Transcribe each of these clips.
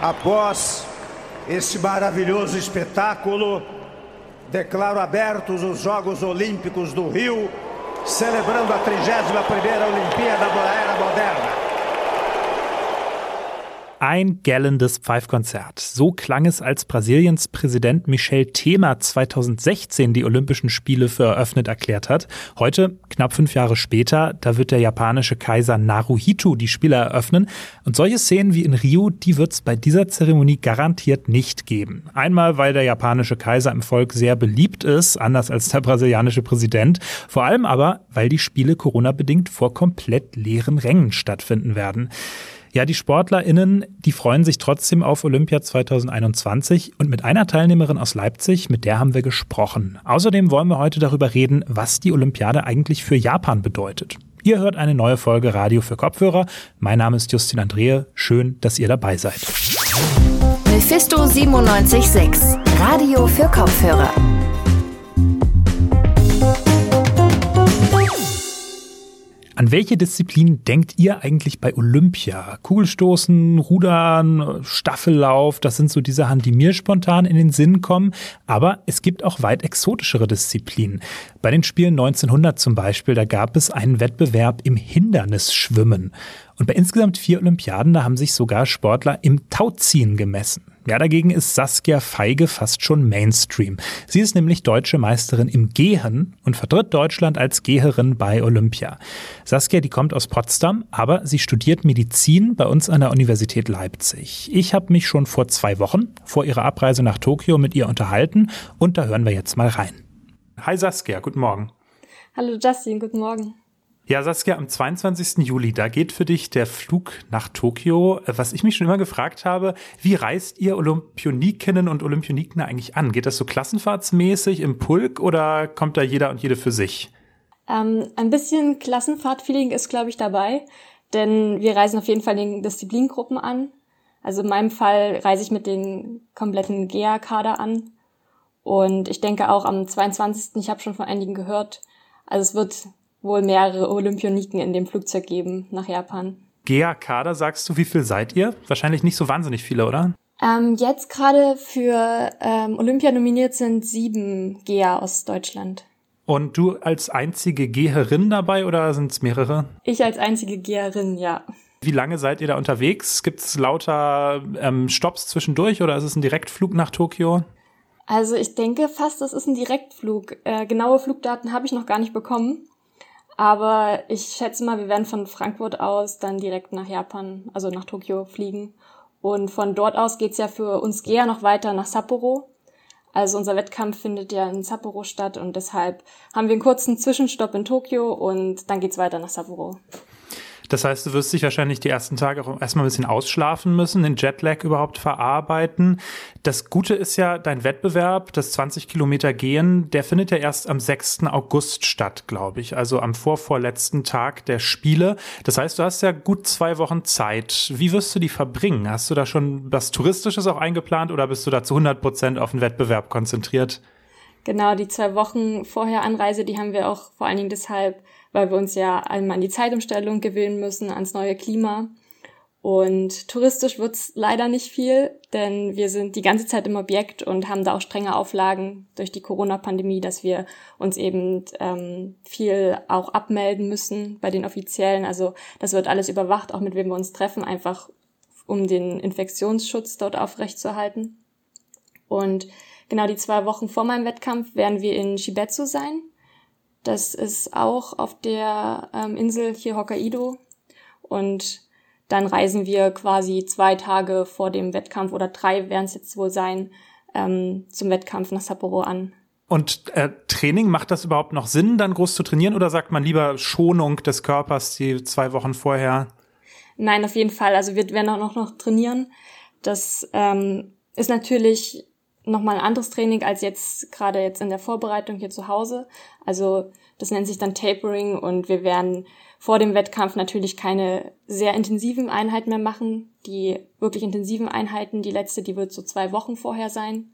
Após esse maravilhoso espetáculo, declaro abertos os Jogos Olímpicos do Rio, celebrando a 31ª Olimpíada da Era Moderna. Ein gallendes Pfeifkonzert. So klang es, als Brasiliens Präsident Michel Temer 2016 die Olympischen Spiele für eröffnet erklärt hat. Heute, knapp fünf Jahre später, da wird der japanische Kaiser Naruhito die Spiele eröffnen. Und solche Szenen wie in Rio, die wird es bei dieser Zeremonie garantiert nicht geben. Einmal, weil der japanische Kaiser im Volk sehr beliebt ist, anders als der brasilianische Präsident. Vor allem aber, weil die Spiele Corona-bedingt vor komplett leeren Rängen stattfinden werden. Ja, die SportlerInnen, die freuen sich trotzdem auf Olympia 2021 und mit einer Teilnehmerin aus Leipzig, mit der haben wir gesprochen. Außerdem wollen wir heute darüber reden, was die Olympiade eigentlich für Japan bedeutet. Ihr hört eine neue Folge Radio für Kopfhörer. Mein Name ist Justin Andrehe. Schön, dass ihr dabei seid. Mephisto 976, Radio für Kopfhörer. An welche Disziplin denkt ihr eigentlich bei Olympia? Kugelstoßen, Rudern, Staffellauf, das sind so die Sachen, die mir spontan in den Sinn kommen. Aber es gibt auch weit exotischere Disziplinen. Bei den Spielen 1900 zum Beispiel, da gab es einen Wettbewerb im Hindernisschwimmen. Und bei insgesamt vier Olympiaden, da haben sich sogar Sportler im Tauziehen gemessen. Ja, dagegen ist Saskia Feige fast schon Mainstream. Sie ist nämlich deutsche Meisterin im Gehen und vertritt Deutschland als Geherin bei Olympia. Saskia, die kommt aus Potsdam, aber sie studiert Medizin bei uns an der Universität Leipzig. Ich habe mich schon vor zwei Wochen vor ihrer Abreise nach Tokio mit ihr unterhalten und da hören wir jetzt mal rein. Hi Saskia, guten Morgen. Hallo Justin, guten Morgen. Ja, Saskia, am 22. Juli, da geht für dich der Flug nach Tokio. Was ich mich schon immer gefragt habe, wie reist ihr Olympionikinnen und Olympioniken eigentlich an? Geht das so klassenfahrtsmäßig im Pulk oder kommt da jeder und jede für sich? Ähm, ein bisschen Klassenfahrtfeeling ist, glaube ich, dabei, denn wir reisen auf jeden Fall den Disziplingruppen an. Also in meinem Fall reise ich mit den kompletten GEA-Kader an. Und ich denke auch am 22. Ich habe schon von einigen gehört. Also es wird wohl mehrere Olympioniken in dem Flugzeug geben nach Japan. GA-Kader, sagst du, wie viel seid ihr? Wahrscheinlich nicht so wahnsinnig viele, oder? Ähm, jetzt gerade für ähm, Olympia nominiert sind sieben GA aus Deutschland. Und du als einzige Geherin dabei oder sind es mehrere? Ich als einzige Geherin, ja. Wie lange seid ihr da unterwegs? Gibt es lauter ähm, Stops zwischendurch oder ist es ein Direktflug nach Tokio? Also ich denke fast, das ist ein Direktflug. Äh, genaue Flugdaten habe ich noch gar nicht bekommen. Aber ich schätze mal, wir werden von Frankfurt aus dann direkt nach Japan, also nach Tokio fliegen. Und von dort aus geht's ja für uns eher noch weiter nach Sapporo. Also unser Wettkampf findet ja in Sapporo statt und deshalb haben wir einen kurzen Zwischenstopp in Tokio und dann geht's weiter nach Sapporo. Das heißt, du wirst dich wahrscheinlich die ersten Tage auch erstmal ein bisschen ausschlafen müssen, den Jetlag überhaupt verarbeiten. Das Gute ist ja, dein Wettbewerb, das 20 Kilometer Gehen, der findet ja erst am 6. August statt, glaube ich. Also am vorvorletzten Tag der Spiele. Das heißt, du hast ja gut zwei Wochen Zeit. Wie wirst du die verbringen? Hast du da schon was Touristisches auch eingeplant oder bist du da zu 100 Prozent auf den Wettbewerb konzentriert? Genau, die zwei Wochen vorher Anreise, die haben wir auch vor allen Dingen deshalb weil wir uns ja einmal an die Zeitumstellung gewöhnen müssen, ans neue Klima. Und touristisch wird's leider nicht viel, denn wir sind die ganze Zeit im Objekt und haben da auch strenge Auflagen durch die Corona-Pandemie, dass wir uns eben ähm, viel auch abmelden müssen bei den Offiziellen. Also das wird alles überwacht, auch mit wem wir uns treffen, einfach um den Infektionsschutz dort aufrechtzuerhalten. Und genau die zwei Wochen vor meinem Wettkampf werden wir in Shibetsu sein. Das ist auch auf der ähm, Insel hier Hokkaido. Und dann reisen wir quasi zwei Tage vor dem Wettkampf oder drei werden es jetzt wohl sein, ähm, zum Wettkampf nach Sapporo an. Und äh, Training, macht das überhaupt noch Sinn, dann groß zu trainieren oder sagt man lieber Schonung des Körpers die zwei Wochen vorher? Nein, auf jeden Fall. Also wir werden auch noch, noch trainieren. Das ähm, ist natürlich nochmal ein anderes Training als jetzt gerade jetzt in der Vorbereitung hier zu Hause. Also das nennt sich dann Tapering und wir werden vor dem Wettkampf natürlich keine sehr intensiven Einheiten mehr machen. Die wirklich intensiven Einheiten, die letzte, die wird so zwei Wochen vorher sein.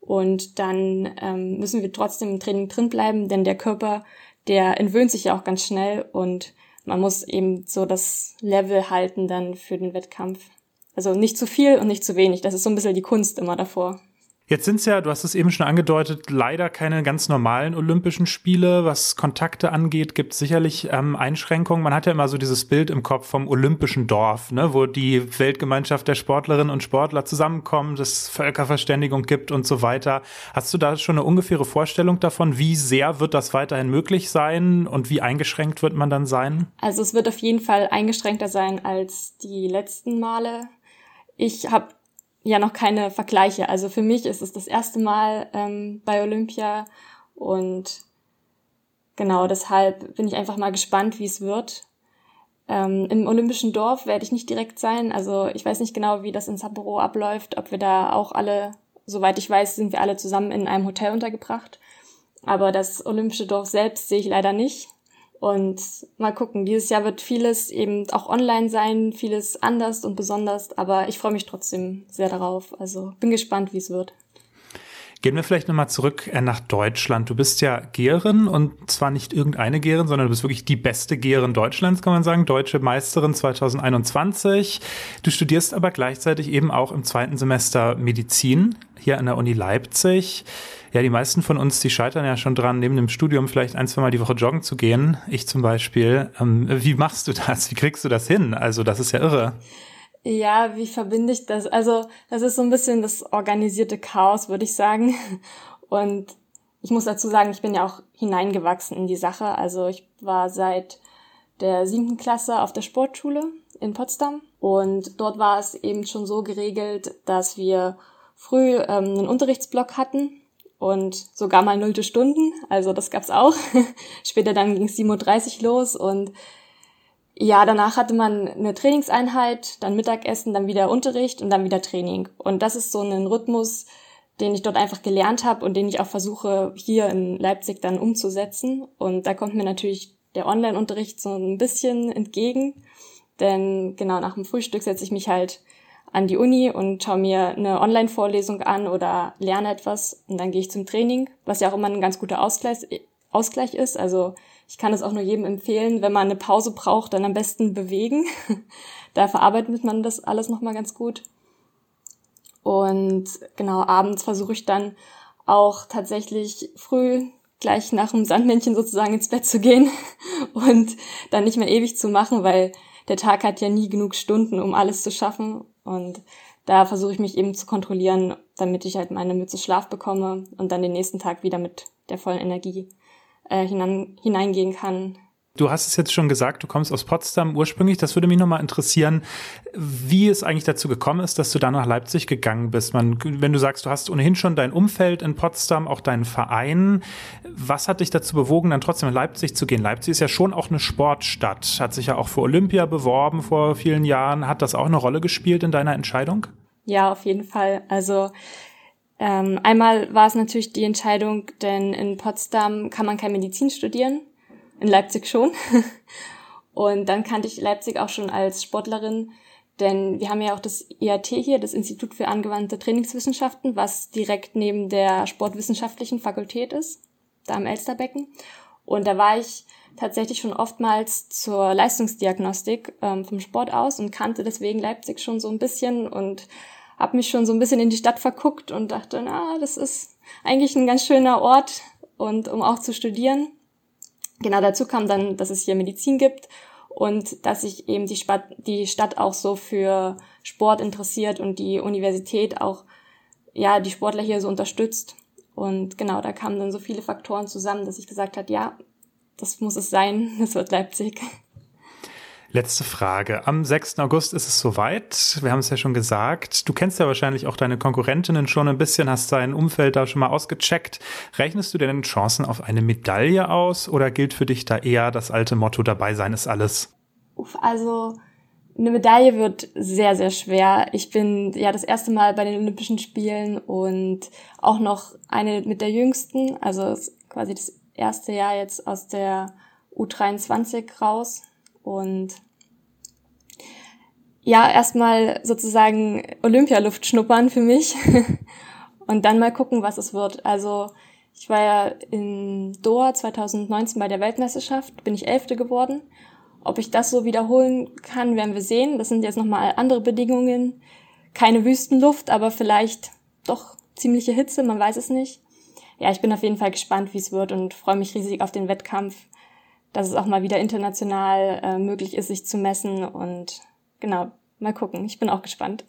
Und dann ähm, müssen wir trotzdem im Training drin bleiben, denn der Körper, der entwöhnt sich ja auch ganz schnell und man muss eben so das Level halten dann für den Wettkampf. Also nicht zu viel und nicht zu wenig. Das ist so ein bisschen die Kunst immer davor. Jetzt sind es ja, du hast es eben schon angedeutet, leider keine ganz normalen Olympischen Spiele. Was Kontakte angeht, gibt es sicherlich ähm, Einschränkungen. Man hat ja immer so dieses Bild im Kopf vom Olympischen Dorf, ne, wo die Weltgemeinschaft der Sportlerinnen und Sportler zusammenkommt, es Völkerverständigung gibt und so weiter. Hast du da schon eine ungefähre Vorstellung davon, wie sehr wird das weiterhin möglich sein und wie eingeschränkt wird man dann sein? Also es wird auf jeden Fall eingeschränkter sein als die letzten Male. Ich habe ja noch keine Vergleiche. Also für mich ist es das erste Mal ähm, bei Olympia und genau deshalb bin ich einfach mal gespannt, wie es wird. Ähm, Im Olympischen Dorf werde ich nicht direkt sein. Also ich weiß nicht genau, wie das in Sapporo abläuft, ob wir da auch alle, soweit ich weiß, sind wir alle zusammen in einem Hotel untergebracht. Aber das Olympische Dorf selbst sehe ich leider nicht. Und mal gucken, dieses Jahr wird vieles eben auch online sein, vieles anders und besonders, aber ich freue mich trotzdem sehr darauf. Also bin gespannt, wie es wird. Gehen wir vielleicht nochmal zurück äh, nach Deutschland. Du bist ja Geherin und zwar nicht irgendeine Geherin, sondern du bist wirklich die beste Geherin Deutschlands, kann man sagen. Deutsche Meisterin 2021. Du studierst aber gleichzeitig eben auch im zweiten Semester Medizin hier an der Uni Leipzig. Ja, die meisten von uns, die scheitern ja schon dran, neben dem Studium vielleicht ein, zwei Mal die Woche joggen zu gehen. Ich zum Beispiel. Ähm, wie machst du das? Wie kriegst du das hin? Also, das ist ja irre. Ja, wie verbinde ich das? Also, das ist so ein bisschen das organisierte Chaos, würde ich sagen. Und ich muss dazu sagen, ich bin ja auch hineingewachsen in die Sache. Also, ich war seit der siebten Klasse auf der Sportschule in Potsdam. Und dort war es eben schon so geregelt, dass wir früh ähm, einen Unterrichtsblock hatten und sogar mal nullte Stunden. Also das gab's auch. Später dann ging es 7.30 Uhr los und ja, danach hatte man eine Trainingseinheit, dann Mittagessen, dann wieder Unterricht und dann wieder Training. Und das ist so ein Rhythmus, den ich dort einfach gelernt habe und den ich auch versuche hier in Leipzig dann umzusetzen. Und da kommt mir natürlich der Online-Unterricht so ein bisschen entgegen. Denn genau nach dem Frühstück setze ich mich halt an die Uni und schaue mir eine Online-Vorlesung an oder lerne etwas und dann gehe ich zum Training, was ja auch immer ein ganz guter Ausgleich, Ausgleich ist. Also ich kann es auch nur jedem empfehlen, wenn man eine Pause braucht, dann am besten bewegen. da verarbeitet man das alles nochmal ganz gut. Und genau, abends versuche ich dann auch tatsächlich früh gleich nach dem Sandmännchen sozusagen ins Bett zu gehen und dann nicht mehr ewig zu machen, weil der Tag hat ja nie genug Stunden, um alles zu schaffen. Und da versuche ich mich eben zu kontrollieren, damit ich halt meine Mütze Schlaf bekomme und dann den nächsten Tag wieder mit der vollen Energie äh, hinein, hineingehen kann. Du hast es jetzt schon gesagt, du kommst aus Potsdam ursprünglich. Das würde mich nochmal interessieren, wie es eigentlich dazu gekommen ist, dass du da nach Leipzig gegangen bist. Man, wenn du sagst, du hast ohnehin schon dein Umfeld in Potsdam, auch deinen Verein. Was hat dich dazu bewogen, dann trotzdem nach Leipzig zu gehen? Leipzig ist ja schon auch eine Sportstadt, hat sich ja auch für Olympia beworben vor vielen Jahren. Hat das auch eine Rolle gespielt in deiner Entscheidung? Ja, auf jeden Fall. Also ähm, einmal war es natürlich die Entscheidung, denn in Potsdam kann man kein Medizin studieren in Leipzig schon. Und dann kannte ich Leipzig auch schon als Sportlerin, denn wir haben ja auch das IAT hier, das Institut für angewandte Trainingswissenschaften, was direkt neben der sportwissenschaftlichen Fakultät ist, da am Elsterbecken. Und da war ich tatsächlich schon oftmals zur Leistungsdiagnostik ähm, vom Sport aus und kannte deswegen Leipzig schon so ein bisschen und habe mich schon so ein bisschen in die Stadt verguckt und dachte, na, das ist eigentlich ein ganz schöner Ort und um auch zu studieren. Genau dazu kam dann, dass es hier Medizin gibt und dass sich eben die Stadt, die Stadt auch so für Sport interessiert und die Universität auch ja die Sportler hier so unterstützt. Und genau, da kamen dann so viele Faktoren zusammen, dass ich gesagt habe, ja, das muss es sein, das wird Leipzig. Letzte Frage. Am 6. August ist es soweit. Wir haben es ja schon gesagt. Du kennst ja wahrscheinlich auch deine Konkurrentinnen schon ein bisschen, hast dein Umfeld da schon mal ausgecheckt. Rechnest du denn Chancen auf eine Medaille aus oder gilt für dich da eher das alte Motto, dabei sein ist alles? Also, eine Medaille wird sehr, sehr schwer. Ich bin ja das erste Mal bei den Olympischen Spielen und auch noch eine mit der jüngsten, also quasi das erste Jahr jetzt aus der U23 raus und ja, erstmal sozusagen Olympialuft schnuppern für mich und dann mal gucken, was es wird. Also ich war ja in Doha 2019 bei der Weltmeisterschaft, bin ich Elfte geworden Ob ich das so wiederholen kann, werden wir sehen. Das sind jetzt nochmal andere Bedingungen. Keine Wüstenluft, aber vielleicht doch ziemliche Hitze, man weiß es nicht. Ja, ich bin auf jeden Fall gespannt, wie es wird und freue mich riesig auf den Wettkampf, dass es auch mal wieder international äh, möglich ist, sich zu messen und genau, mal gucken. Ich bin auch gespannt.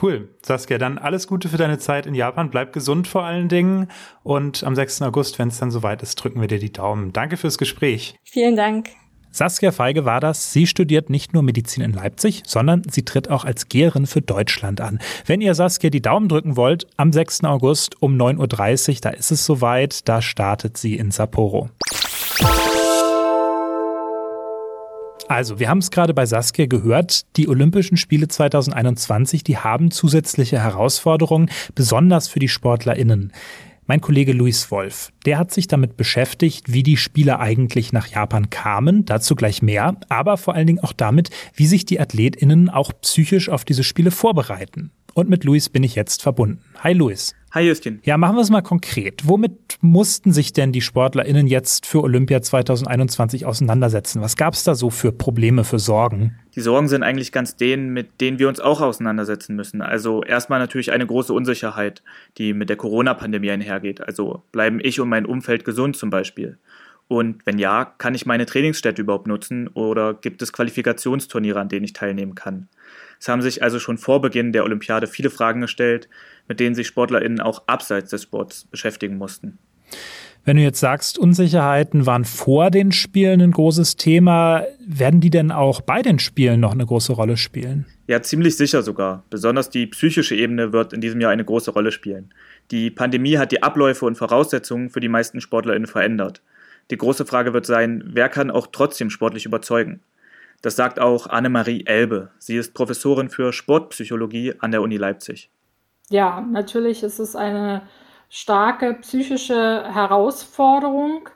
Cool. Saskia, dann alles Gute für deine Zeit in Japan. Bleib gesund vor allen Dingen. Und am 6. August, wenn es dann soweit ist, drücken wir dir die Daumen. Danke fürs Gespräch. Vielen Dank. Saskia Feige war das. Sie studiert nicht nur Medizin in Leipzig, sondern sie tritt auch als Geherin für Deutschland an. Wenn ihr Saskia die Daumen drücken wollt, am 6. August um 9.30 Uhr, da ist es soweit, da startet sie in Sapporo. Also, wir haben es gerade bei Saskia gehört, die Olympischen Spiele 2021, die haben zusätzliche Herausforderungen, besonders für die Sportlerinnen. Mein Kollege Luis Wolf, der hat sich damit beschäftigt, wie die Spieler eigentlich nach Japan kamen, dazu gleich mehr, aber vor allen Dingen auch damit, wie sich die Athletinnen auch psychisch auf diese Spiele vorbereiten. Und mit Luis bin ich jetzt verbunden. Hi Luis. Hi Justin. Ja, machen wir es mal konkret. Womit mussten sich denn die SportlerInnen jetzt für Olympia 2021 auseinandersetzen? Was gab es da so für Probleme, für Sorgen? Die Sorgen sind eigentlich ganz denen, mit denen wir uns auch auseinandersetzen müssen. Also erstmal natürlich eine große Unsicherheit, die mit der Corona-Pandemie einhergeht. Also bleiben ich und mein Umfeld gesund zum Beispiel? Und wenn ja, kann ich meine Trainingsstätte überhaupt nutzen oder gibt es Qualifikationsturniere, an denen ich teilnehmen kann? Es haben sich also schon vor Beginn der Olympiade viele Fragen gestellt, mit denen sich SportlerInnen auch abseits des Sports beschäftigen mussten. Wenn du jetzt sagst, Unsicherheiten waren vor den Spielen ein großes Thema, werden die denn auch bei den Spielen noch eine große Rolle spielen? Ja, ziemlich sicher sogar. Besonders die psychische Ebene wird in diesem Jahr eine große Rolle spielen. Die Pandemie hat die Abläufe und Voraussetzungen für die meisten SportlerInnen verändert. Die große Frage wird sein, wer kann auch trotzdem sportlich überzeugen? Das sagt auch Annemarie Elbe. Sie ist Professorin für Sportpsychologie an der Uni Leipzig. Ja, natürlich ist es eine starke psychische Herausforderung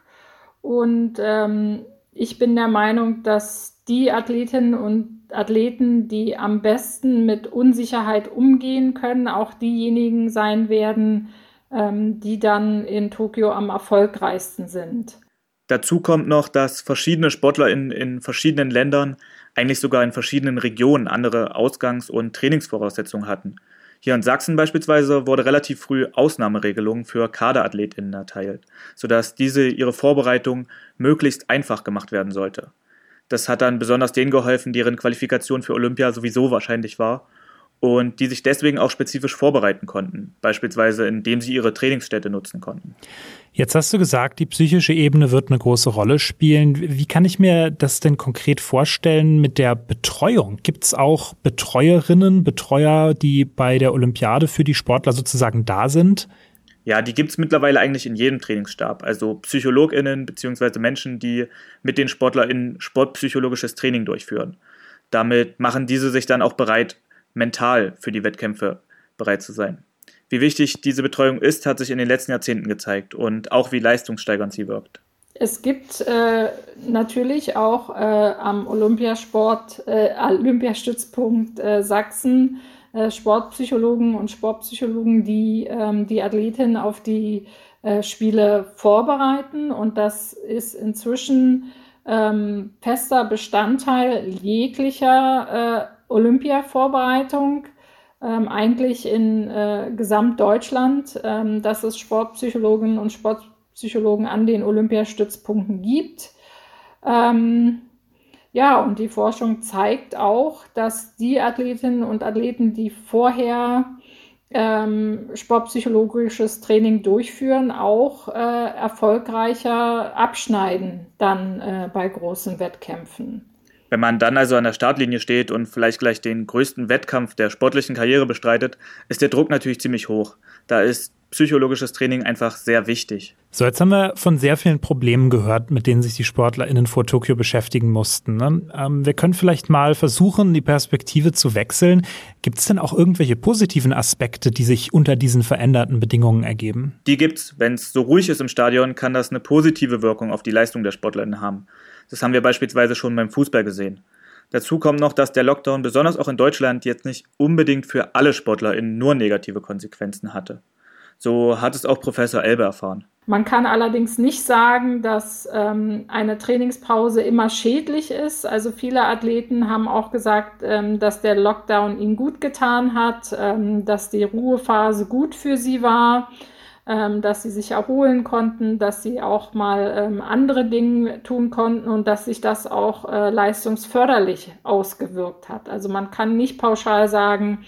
und ähm, ich bin der Meinung, dass die Athletinnen und Athleten, die am besten mit Unsicherheit umgehen können, auch diejenigen sein werden, ähm, die dann in Tokio am erfolgreichsten sind. Dazu kommt noch, dass verschiedene Sportler in, in verschiedenen Ländern, eigentlich sogar in verschiedenen Regionen, andere Ausgangs- und Trainingsvoraussetzungen hatten. Hier in Sachsen beispielsweise wurde relativ früh Ausnahmeregelungen für KaderathletInnen erteilt, sodass diese ihre Vorbereitung möglichst einfach gemacht werden sollte. Das hat dann besonders denen geholfen, deren Qualifikation für Olympia sowieso wahrscheinlich war und die sich deswegen auch spezifisch vorbereiten konnten, beispielsweise indem sie ihre Trainingsstätte nutzen konnten. Jetzt hast du gesagt, die psychische Ebene wird eine große Rolle spielen. Wie kann ich mir das denn konkret vorstellen mit der Betreuung? Gibt es auch Betreuerinnen, Betreuer, die bei der Olympiade für die Sportler sozusagen da sind? Ja, die gibt es mittlerweile eigentlich in jedem Trainingsstab. Also PsychologInnen bzw. Menschen, die mit den SportlerInnen sportpsychologisches Training durchführen. Damit machen diese sich dann auch bereit, mental für die Wettkämpfe bereit zu sein. Wie wichtig diese Betreuung ist, hat sich in den letzten Jahrzehnten gezeigt und auch wie leistungssteigernd sie wirkt. Es gibt äh, natürlich auch äh, am Olympiasport, äh, Olympiastützpunkt äh, Sachsen äh, Sportpsychologen und Sportpsychologen, die ähm, die Athletinnen auf die äh, Spiele vorbereiten. Und das ist inzwischen ähm, fester Bestandteil jeglicher Olympia-Vorbereitung, ähm, eigentlich in äh, Gesamtdeutschland, ähm, dass es Sportpsychologen und Sportpsychologen an den Olympiastützpunkten gibt. Ähm, ja, und die Forschung zeigt auch, dass die Athletinnen und Athleten, die vorher ähm, sportpsychologisches Training durchführen, auch äh, erfolgreicher abschneiden dann äh, bei großen Wettkämpfen. Wenn man dann also an der Startlinie steht und vielleicht gleich den größten Wettkampf der sportlichen Karriere bestreitet, ist der Druck natürlich ziemlich hoch. Da ist psychologisches Training einfach sehr wichtig. So, jetzt haben wir von sehr vielen Problemen gehört, mit denen sich die SportlerInnen vor Tokio beschäftigen mussten. Ne? Ähm, wir können vielleicht mal versuchen, die Perspektive zu wechseln. Gibt es denn auch irgendwelche positiven Aspekte, die sich unter diesen veränderten Bedingungen ergeben? Die gibt's. Wenn es so ruhig ist im Stadion, kann das eine positive Wirkung auf die Leistung der SportlerInnen haben. Das haben wir beispielsweise schon beim Fußball gesehen. Dazu kommt noch, dass der Lockdown besonders auch in Deutschland jetzt nicht unbedingt für alle SportlerInnen nur negative Konsequenzen hatte. So hat es auch Professor Elbe erfahren. Man kann allerdings nicht sagen, dass ähm, eine Trainingspause immer schädlich ist. Also viele Athleten haben auch gesagt, ähm, dass der Lockdown ihnen gut getan hat, ähm, dass die Ruhephase gut für sie war, ähm, dass sie sich erholen konnten, dass sie auch mal ähm, andere Dinge tun konnten und dass sich das auch äh, leistungsförderlich ausgewirkt hat. Also man kann nicht pauschal sagen,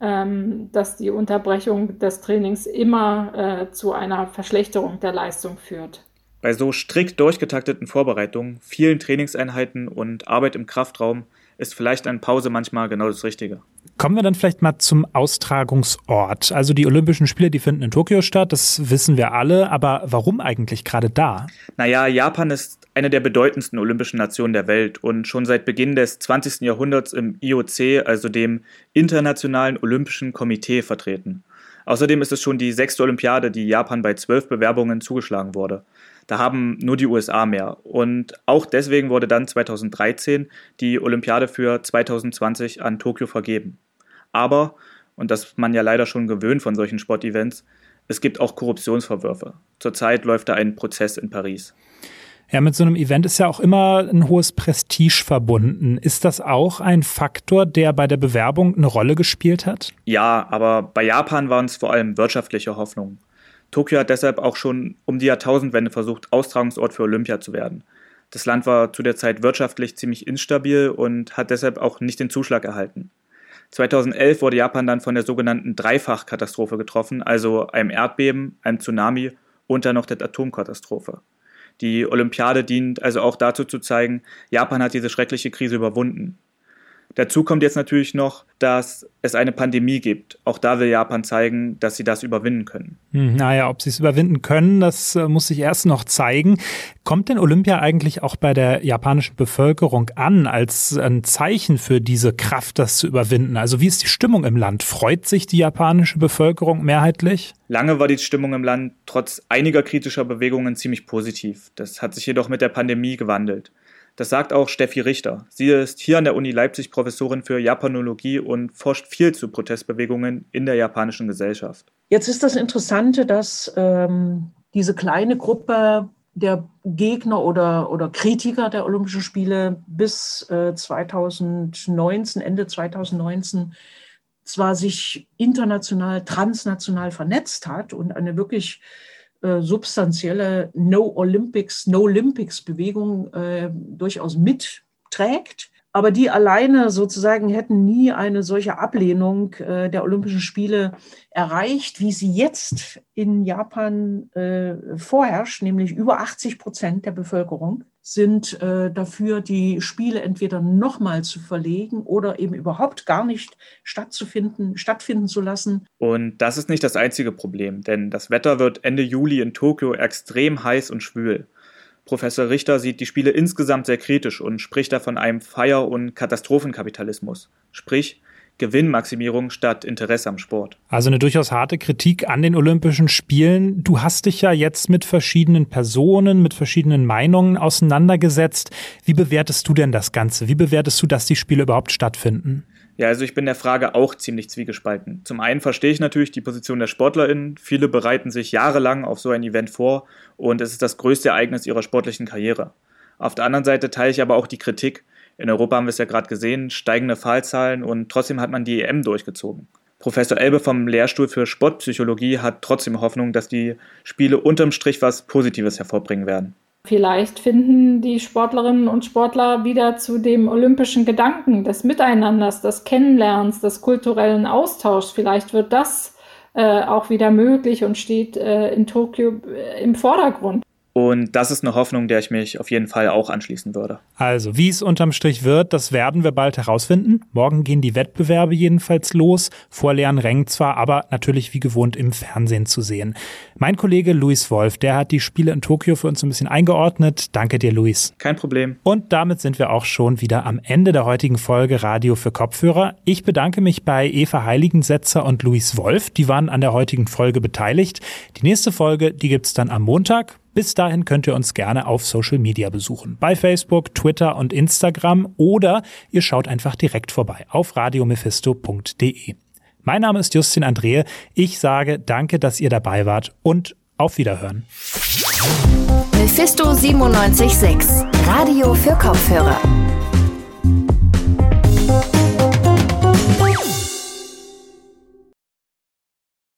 ähm, dass die Unterbrechung des Trainings immer äh, zu einer Verschlechterung der Leistung führt. Bei so strikt durchgetakteten Vorbereitungen, vielen Trainingseinheiten und Arbeit im Kraftraum ist vielleicht eine Pause manchmal genau das Richtige. Kommen wir dann vielleicht mal zum Austragungsort. Also die Olympischen Spiele, die finden in Tokio statt, das wissen wir alle, aber warum eigentlich gerade da? Naja, Japan ist eine der bedeutendsten olympischen Nationen der Welt und schon seit Beginn des 20. Jahrhunderts im IOC, also dem Internationalen Olympischen Komitee, vertreten. Außerdem ist es schon die sechste Olympiade, die Japan bei zwölf Bewerbungen zugeschlagen wurde. Da haben nur die USA mehr. Und auch deswegen wurde dann 2013 die Olympiade für 2020 an Tokio vergeben. Aber, und das ist man ja leider schon gewöhnt von solchen Sportevents, es gibt auch Korruptionsvorwürfe. Zurzeit läuft da ein Prozess in Paris. Ja, mit so einem Event ist ja auch immer ein hohes Prestige verbunden. Ist das auch ein Faktor, der bei der Bewerbung eine Rolle gespielt hat? Ja, aber bei Japan waren es vor allem wirtschaftliche Hoffnungen. Tokio hat deshalb auch schon um die Jahrtausendwende versucht, Austragungsort für Olympia zu werden. Das Land war zu der Zeit wirtschaftlich ziemlich instabil und hat deshalb auch nicht den Zuschlag erhalten. 2011 wurde Japan dann von der sogenannten Dreifachkatastrophe getroffen, also einem Erdbeben, einem Tsunami und dann noch der Atomkatastrophe. Die Olympiade dient also auch dazu zu zeigen, Japan hat diese schreckliche Krise überwunden. Dazu kommt jetzt natürlich noch, dass es eine Pandemie gibt. Auch da will Japan zeigen, dass sie das überwinden können. Hm, naja, ob sie es überwinden können, das äh, muss sich erst noch zeigen. Kommt denn Olympia eigentlich auch bei der japanischen Bevölkerung an als ein Zeichen für diese Kraft, das zu überwinden? Also wie ist die Stimmung im Land? Freut sich die japanische Bevölkerung mehrheitlich? Lange war die Stimmung im Land trotz einiger kritischer Bewegungen ziemlich positiv. Das hat sich jedoch mit der Pandemie gewandelt. Das sagt auch Steffi Richter. Sie ist hier an der Uni Leipzig Professorin für Japanologie und forscht viel zu Protestbewegungen in der japanischen Gesellschaft. Jetzt ist das Interessante, dass ähm, diese kleine Gruppe der Gegner oder, oder Kritiker der Olympischen Spiele bis äh, 2019, Ende 2019, zwar sich international, transnational vernetzt hat und eine wirklich äh, substanzielle No Olympics, No Olympics Bewegung äh, durchaus mitträgt. Aber die alleine sozusagen hätten nie eine solche Ablehnung äh, der Olympischen Spiele erreicht, wie sie jetzt in Japan äh, vorherrscht, nämlich über 80 Prozent der Bevölkerung sind äh, dafür, die Spiele entweder nochmal zu verlegen oder eben überhaupt gar nicht stattzufinden, stattfinden zu lassen. Und das ist nicht das einzige Problem, denn das Wetter wird Ende Juli in Tokio extrem heiß und schwül. Professor Richter sieht die Spiele insgesamt sehr kritisch und spricht da von einem Feier- und Katastrophenkapitalismus. Sprich, Gewinnmaximierung statt Interesse am Sport. Also eine durchaus harte Kritik an den Olympischen Spielen. Du hast dich ja jetzt mit verschiedenen Personen, mit verschiedenen Meinungen auseinandergesetzt. Wie bewertest du denn das Ganze? Wie bewertest du, dass die Spiele überhaupt stattfinden? Ja, also ich bin der Frage auch ziemlich zwiegespalten. Zum einen verstehe ich natürlich die Position der SportlerInnen. Viele bereiten sich jahrelang auf so ein Event vor und es ist das größte Ereignis ihrer sportlichen Karriere. Auf der anderen Seite teile ich aber auch die Kritik. In Europa haben wir es ja gerade gesehen, steigende Fallzahlen und trotzdem hat man die EM durchgezogen. Professor Elbe vom Lehrstuhl für Sportpsychologie hat trotzdem Hoffnung, dass die Spiele unterm Strich was Positives hervorbringen werden. Vielleicht finden die Sportlerinnen und Sportler wieder zu dem olympischen Gedanken des Miteinanders, des Kennenlernens, des kulturellen Austauschs. Vielleicht wird das äh, auch wieder möglich und steht äh, in Tokio äh, im Vordergrund. Und das ist eine Hoffnung, der ich mich auf jeden Fall auch anschließen würde. Also, wie es unterm Strich wird, das werden wir bald herausfinden. Morgen gehen die Wettbewerbe jedenfalls los. Vor leeren Rängen zwar, aber natürlich wie gewohnt im Fernsehen zu sehen. Mein Kollege Luis Wolf, der hat die Spiele in Tokio für uns ein bisschen eingeordnet. Danke dir, Luis. Kein Problem. Und damit sind wir auch schon wieder am Ende der heutigen Folge Radio für Kopfhörer. Ich bedanke mich bei Eva Heiligensetzer und Luis Wolf. Die waren an der heutigen Folge beteiligt. Die nächste Folge, die gibt's dann am Montag. Bis dahin könnt ihr uns gerne auf Social Media besuchen. Bei Facebook, Twitter und Instagram oder ihr schaut einfach direkt vorbei auf radiomephisto.de. Mein Name ist Justin Andrehe. Ich sage danke, dass ihr dabei wart und Auf Wiederhören. Mephisto 976, Radio für Kopfhörer.